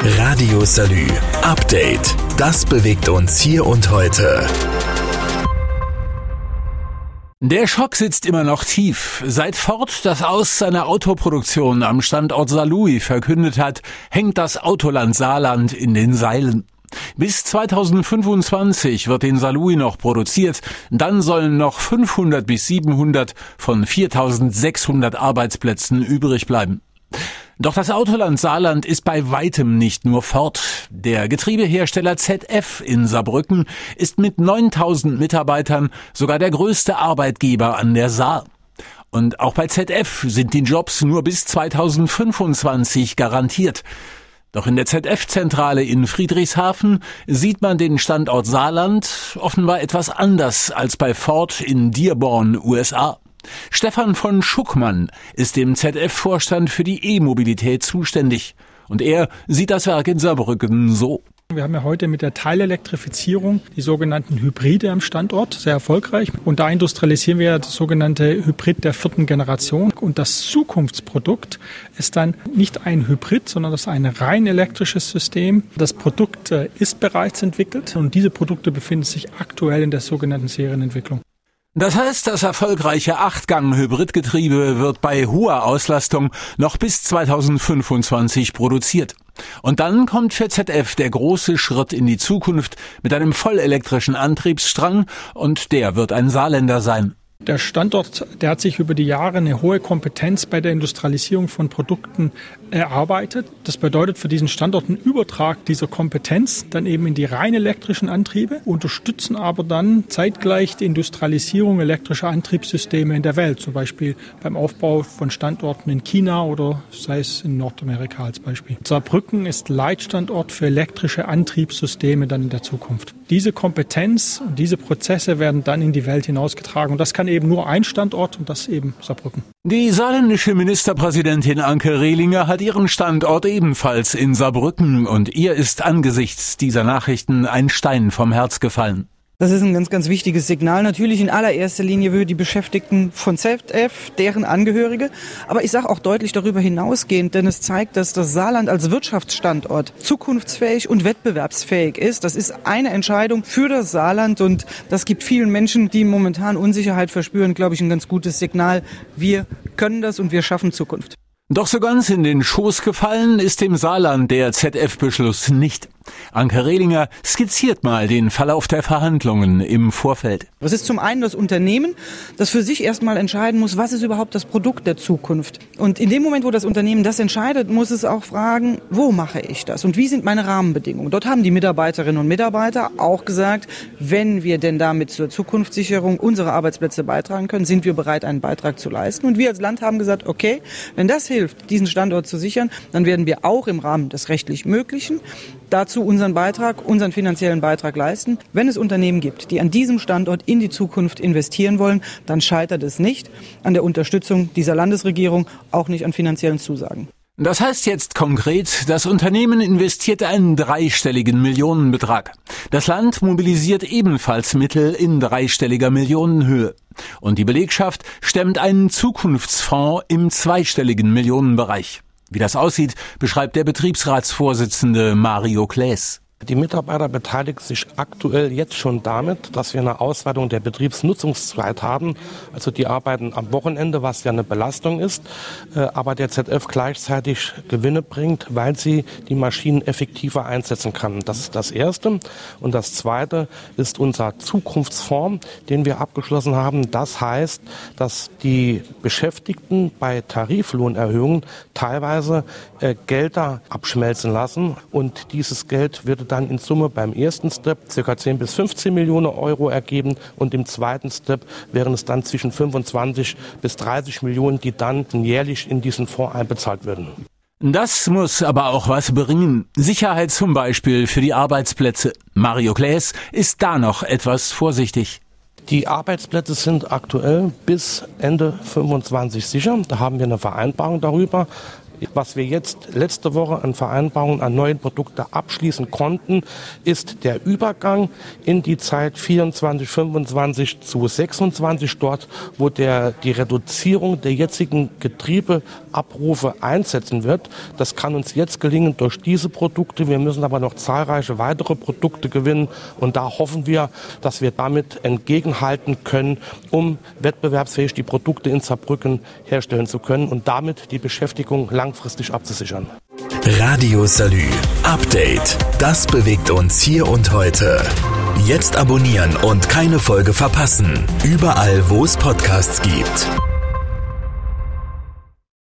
Radio Salü. Update. Das bewegt uns hier und heute. Der Schock sitzt immer noch tief. Seit Ford das Aus seiner Autoproduktion am Standort Saarlouis verkündet hat, hängt das Autoland Saarland in den Seilen. Bis 2025 wird in Saarlouis noch produziert, dann sollen noch 500 bis 700 von 4600 Arbeitsplätzen übrig bleiben. Doch das Autoland Saarland ist bei weitem nicht nur fort. Der Getriebehersteller ZF in Saarbrücken ist mit 9000 Mitarbeitern sogar der größte Arbeitgeber an der Saar. Und auch bei ZF sind die Jobs nur bis 2025 garantiert. Doch in der ZF-Zentrale in Friedrichshafen sieht man den Standort Saarland offenbar etwas anders als bei Ford in Dearborn, USA. Stefan von Schuckmann ist im ZF-Vorstand für die E-Mobilität zuständig. Und er sieht das Werk in Saarbrücken so. Wir haben ja heute mit der Teilelektrifizierung die sogenannten Hybride am Standort, sehr erfolgreich. Und da industrialisieren wir das sogenannte Hybrid der vierten Generation. Und das Zukunftsprodukt ist dann nicht ein Hybrid, sondern das ist ein rein elektrisches System. Das Produkt äh, ist bereits entwickelt und diese Produkte befinden sich aktuell in der sogenannten Serienentwicklung. Das heißt, das erfolgreiche Achtgang-Hybridgetriebe wird bei hoher Auslastung noch bis 2025 produziert. Und dann kommt für ZF der große Schritt in die Zukunft mit einem vollelektrischen Antriebsstrang und der wird ein Saarländer sein. Der Standort, der hat sich über die Jahre eine hohe Kompetenz bei der Industrialisierung von Produkten erarbeitet. Das bedeutet für diesen Standort einen Übertrag dieser Kompetenz dann eben in die rein elektrischen Antriebe, unterstützen aber dann zeitgleich die Industrialisierung elektrischer Antriebssysteme in der Welt, zum Beispiel beim Aufbau von Standorten in China oder sei es in Nordamerika als Beispiel. Saarbrücken ist Leitstandort für elektrische Antriebssysteme dann in der Zukunft. Diese Kompetenz und diese Prozesse werden dann in die Welt hinausgetragen und das kann eben nur ein Standort und das eben Saarbrücken. Die saarländische Ministerpräsidentin Anke Rehlinger hat ihren Standort ebenfalls in Saarbrücken und ihr ist angesichts dieser Nachrichten ein Stein vom Herz gefallen. Das ist ein ganz, ganz wichtiges Signal. Natürlich in allererster Linie für die Beschäftigten von ZF, deren Angehörige. Aber ich sage auch deutlich darüber hinausgehend, denn es zeigt, dass das Saarland als Wirtschaftsstandort zukunftsfähig und wettbewerbsfähig ist. Das ist eine Entscheidung für das Saarland und das gibt vielen Menschen, die momentan Unsicherheit verspüren, glaube ich, ein ganz gutes Signal. Wir können das und wir schaffen Zukunft. Doch so ganz in den Schoß gefallen ist dem Saarland der ZF-Beschluss nicht. Anke Rehlinger skizziert mal den Verlauf der Verhandlungen im Vorfeld. Es ist zum einen das Unternehmen, das für sich erstmal entscheiden muss, was ist überhaupt das Produkt der Zukunft. Und in dem Moment, wo das Unternehmen das entscheidet, muss es auch fragen, wo mache ich das und wie sind meine Rahmenbedingungen. Dort haben die Mitarbeiterinnen und Mitarbeiter auch gesagt, wenn wir denn damit zur Zukunftssicherung unserer Arbeitsplätze beitragen können, sind wir bereit, einen Beitrag zu leisten. Und wir als Land haben gesagt, okay, wenn das hilft, diesen Standort zu sichern, dann werden wir auch im Rahmen des rechtlich Möglichen dazu unseren Beitrag, unseren finanziellen Beitrag leisten. Wenn es Unternehmen gibt, die an diesem Standort in die Zukunft investieren wollen, dann scheitert es nicht an der Unterstützung dieser Landesregierung, auch nicht an finanziellen Zusagen. Das heißt jetzt konkret, das Unternehmen investiert einen dreistelligen Millionenbetrag. Das Land mobilisiert ebenfalls Mittel in dreistelliger Millionenhöhe. Und die Belegschaft stemmt einen Zukunftsfonds im zweistelligen Millionenbereich. Wie das aussieht, beschreibt der Betriebsratsvorsitzende Mario Klaes. Die Mitarbeiter beteiligen sich aktuell jetzt schon damit, dass wir eine Ausweitung der Betriebsnutzungszeit haben. Also die arbeiten am Wochenende, was ja eine Belastung ist, äh, aber der ZF gleichzeitig Gewinne bringt, weil sie die Maschinen effektiver einsetzen kann. Das ist das Erste. Und das Zweite ist unser Zukunftsfonds, den wir abgeschlossen haben. Das heißt, dass die Beschäftigten bei Tariflohnerhöhungen teilweise äh, Gelder abschmelzen lassen und dieses Geld wird dann in Summe beim ersten Step ca. 10 bis 15 Millionen Euro ergeben und im zweiten Step wären es dann zwischen 25 bis 30 Millionen, die dann jährlich in diesen Fonds einbezahlt würden. Das muss aber auch was bringen. Sicherheit zum Beispiel für die Arbeitsplätze. Mario Klaes ist da noch etwas vorsichtig. Die Arbeitsplätze sind aktuell bis Ende 25 sicher. Da haben wir eine Vereinbarung darüber. Was wir jetzt letzte Woche an Vereinbarungen an neuen Produkten abschließen konnten, ist der Übergang in die Zeit 24, 25 zu 26 dort, wo der, die Reduzierung der jetzigen Getriebeabrufe einsetzen wird. Das kann uns jetzt gelingen durch diese Produkte. Wir müssen aber noch zahlreiche weitere Produkte gewinnen und da hoffen wir, dass wir damit entgegenhalten können, um wettbewerbsfähig die Produkte in Saarbrücken herstellen zu können und damit die Beschäftigung langfristig abzusichern. Radio Salü. Update. Das bewegt uns hier und heute. Jetzt abonnieren und keine Folge verpassen. Überall, wo es Podcasts gibt.